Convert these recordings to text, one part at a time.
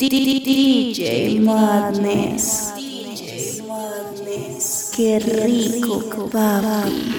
DJ Madness. Qué rico, papi.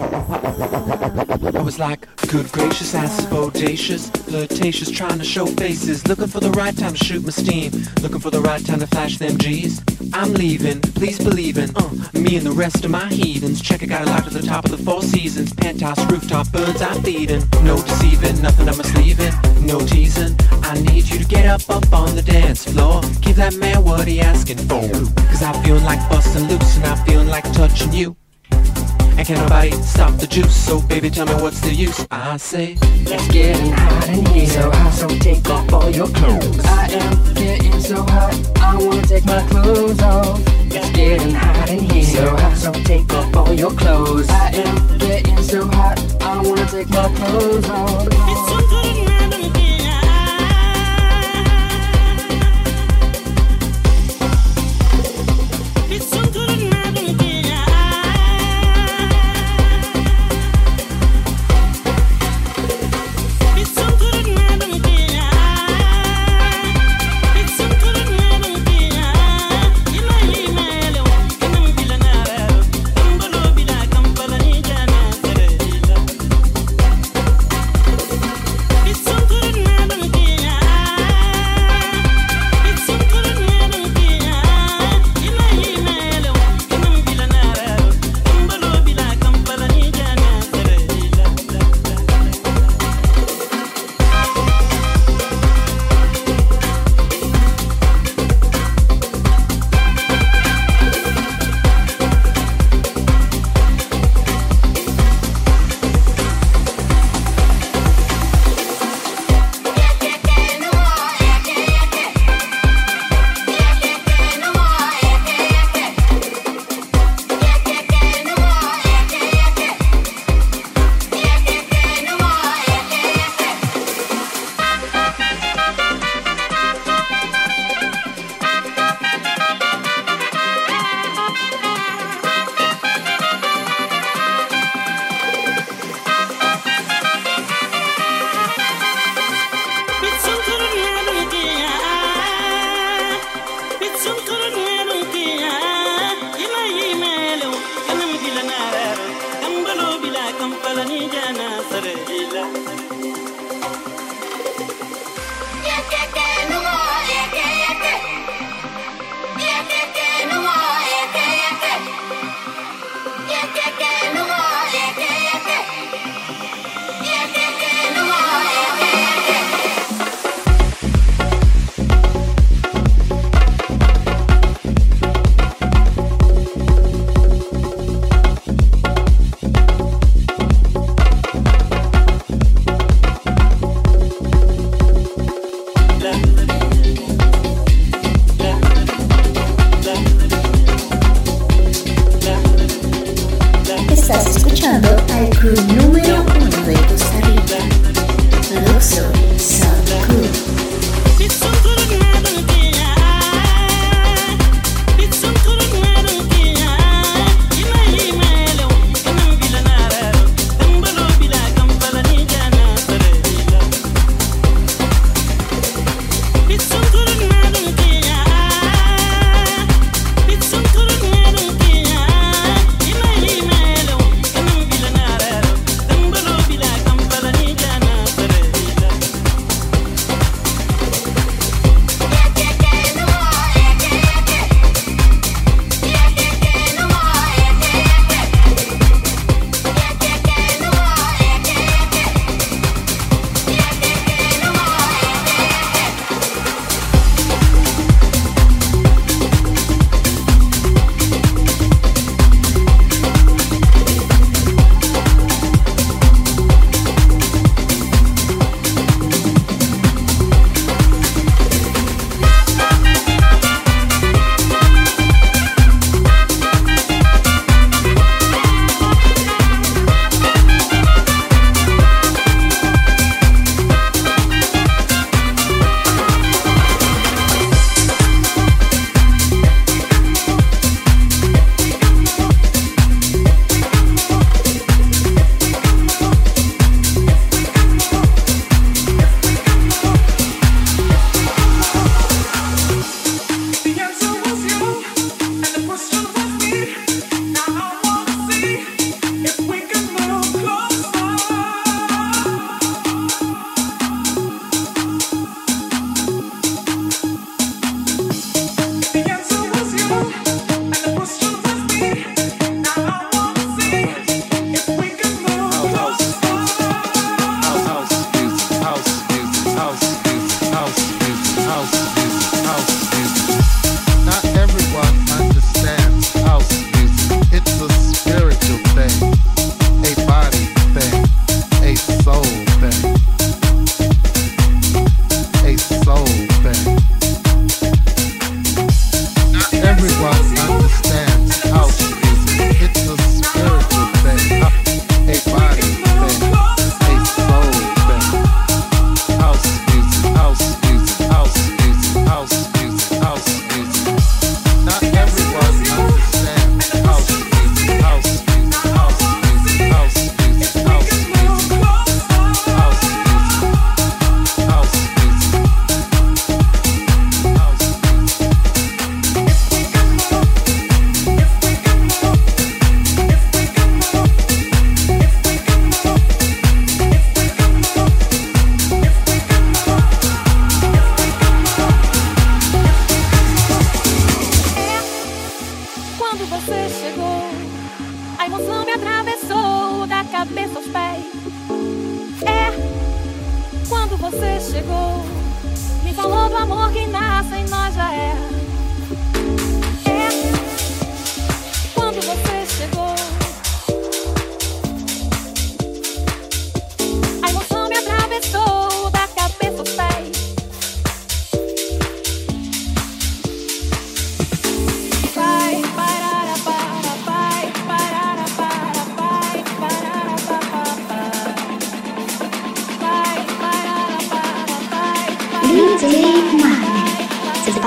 I was like, good gracious, ass is bodacious, flirtatious, trying to show faces, looking for the right time to shoot my steam, looking for the right time to flash them G's. I'm leaving, please believe in, uh, me and the rest of my heathens. Check, I got a life to the top of the four seasons, penthouse, rooftop, birds I'm feeding. No deceiving, nothing sleeve in, no teasing. I need you to get up, up on the dance floor. Give that man what he asking for. Cause I'm feeling like busting loose and I'm feeling like touching you. And can nobody stop the juice? So baby, tell me what's the use? I say, It's getting hot in here, so hot, so take off all your clothes. I am getting so hot, I wanna take my clothes off. It's getting hot in here, so hot, so take off all your clothes. I am getting so hot, I wanna take my clothes off. It's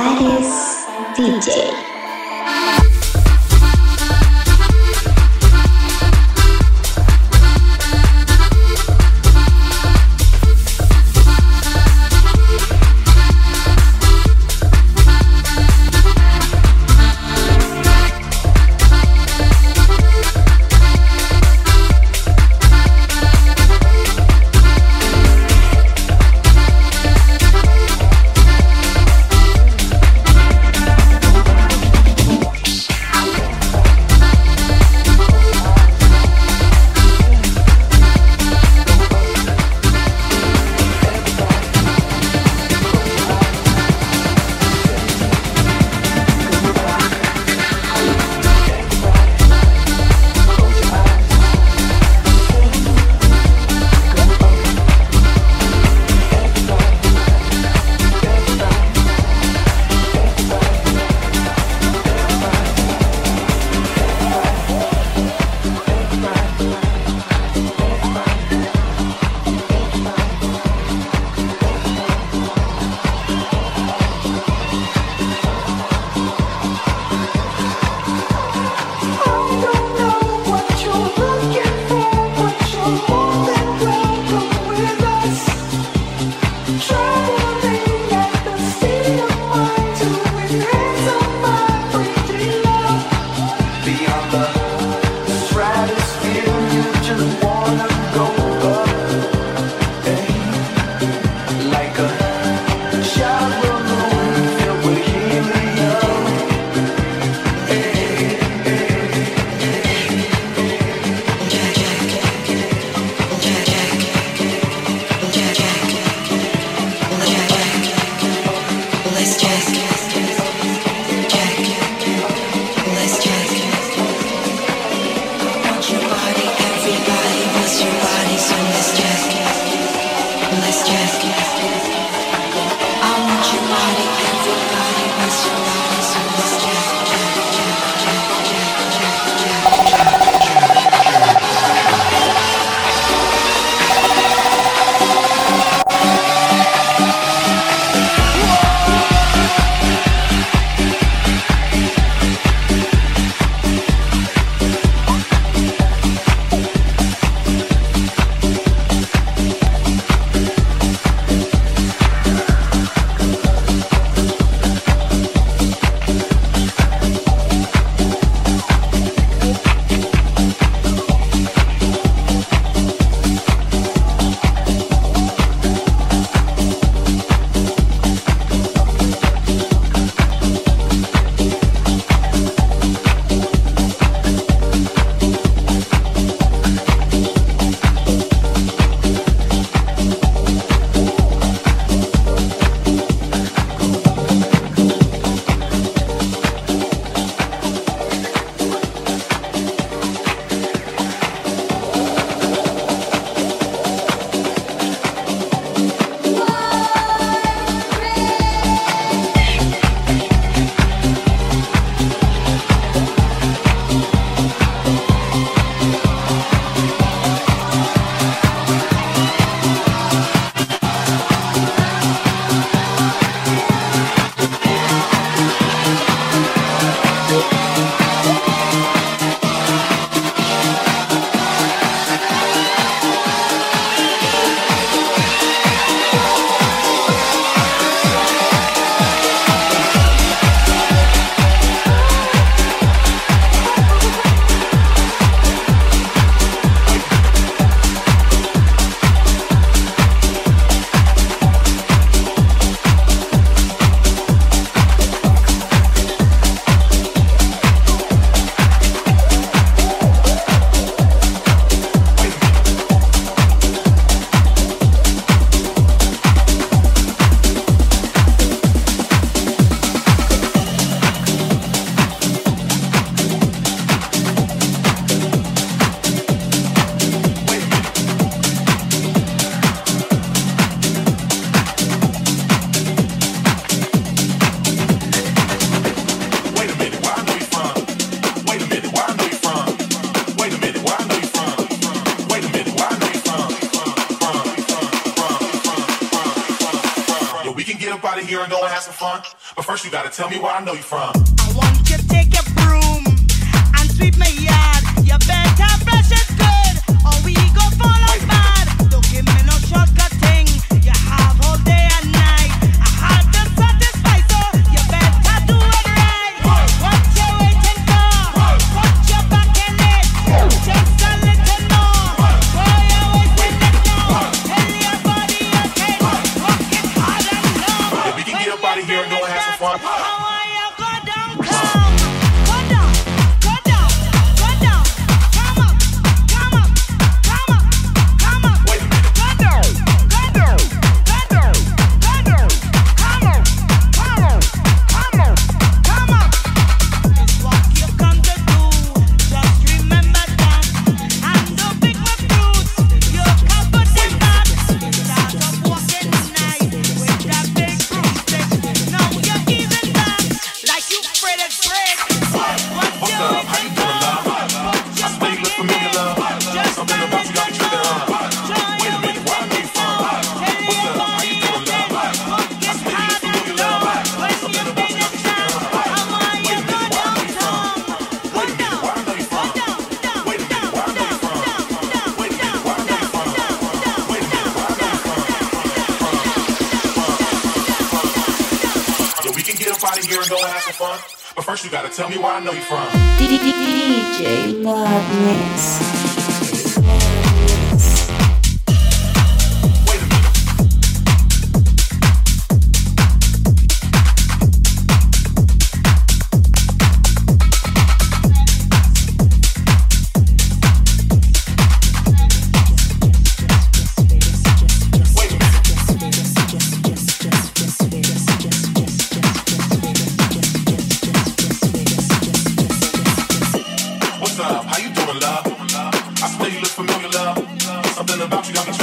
That is DJ. First, you gotta tell me where I know you from. love? How you doing, love? I swear you look familiar, love. Something about you got me.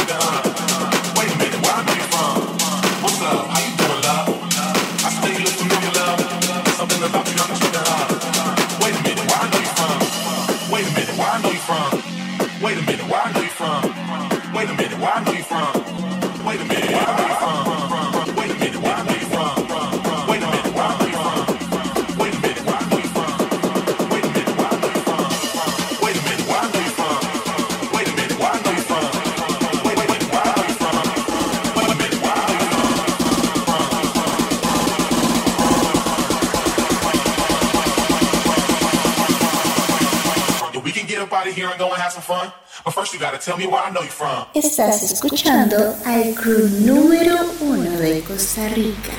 Estás escuchando al crew número uno de Costa Rica.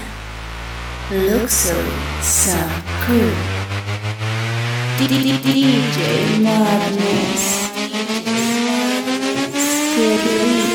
Luxury Sound Crew. DJ Madness. Qué rico.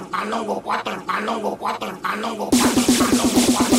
cuatro, palomo, cuatro, palomo, cuatro, palomo, cuatro, palomo.